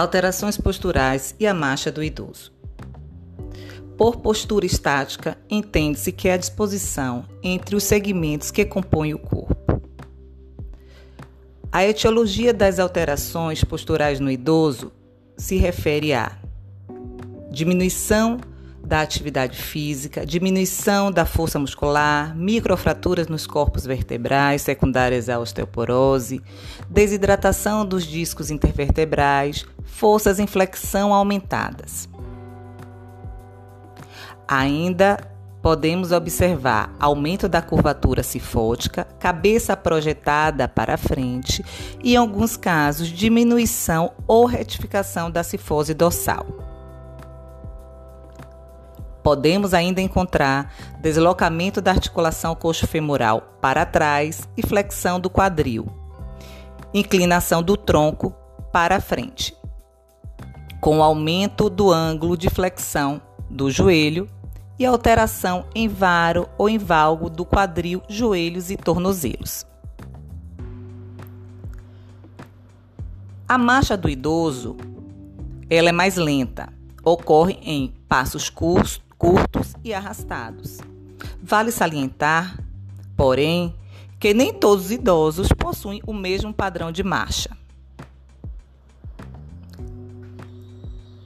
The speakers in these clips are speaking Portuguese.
alterações posturais e a marcha do idoso. Por postura estática, entende-se que é a disposição entre os segmentos que compõem o corpo. A etiologia das alterações posturais no idoso se refere a diminuição da atividade física, diminuição da força muscular, microfraturas nos corpos vertebrais secundárias à osteoporose, desidratação dos discos intervertebrais, forças em flexão aumentadas. Ainda podemos observar aumento da curvatura cifótica, cabeça projetada para frente e, em alguns casos, diminuição ou retificação da cifose dorsal. Podemos ainda encontrar deslocamento da articulação coxo-femoral para trás e flexão do quadril, inclinação do tronco para frente, com aumento do ângulo de flexão do joelho e alteração em varo ou em valgo do quadril, joelhos e tornozelos. A marcha do idoso ela é mais lenta, ocorre em passos curtos, curtos e arrastados. Vale salientar, porém, que nem todos os idosos possuem o mesmo padrão de marcha.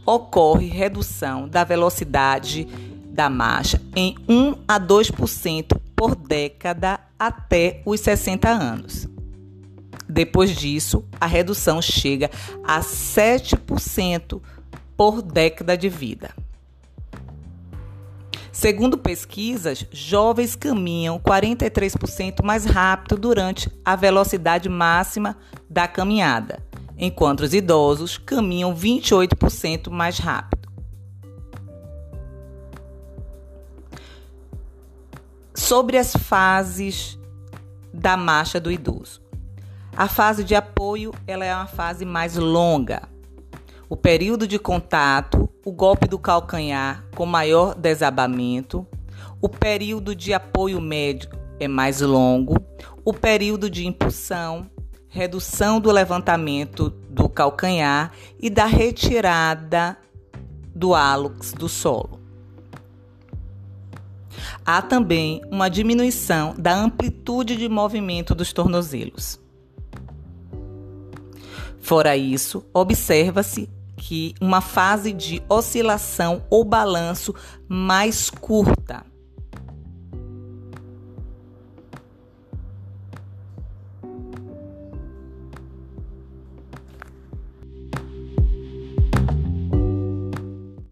Ocorre redução da velocidade da marcha em 1 a 2% por década até os 60 anos. Depois disso, a redução chega a 7% por década de vida. Segundo pesquisas, jovens caminham 43% mais rápido durante a velocidade máxima da caminhada, enquanto os idosos caminham 28% mais rápido. Sobre as fases da marcha do idoso. A fase de apoio ela é uma fase mais longa. O período de contato o golpe do calcanhar com maior desabamento, o período de apoio médio é mais longo, o período de impulsão, redução do levantamento do calcanhar e da retirada do hálux do solo. Há também uma diminuição da amplitude de movimento dos tornozelos. Fora isso, observa-se que uma fase de oscilação ou balanço mais curta.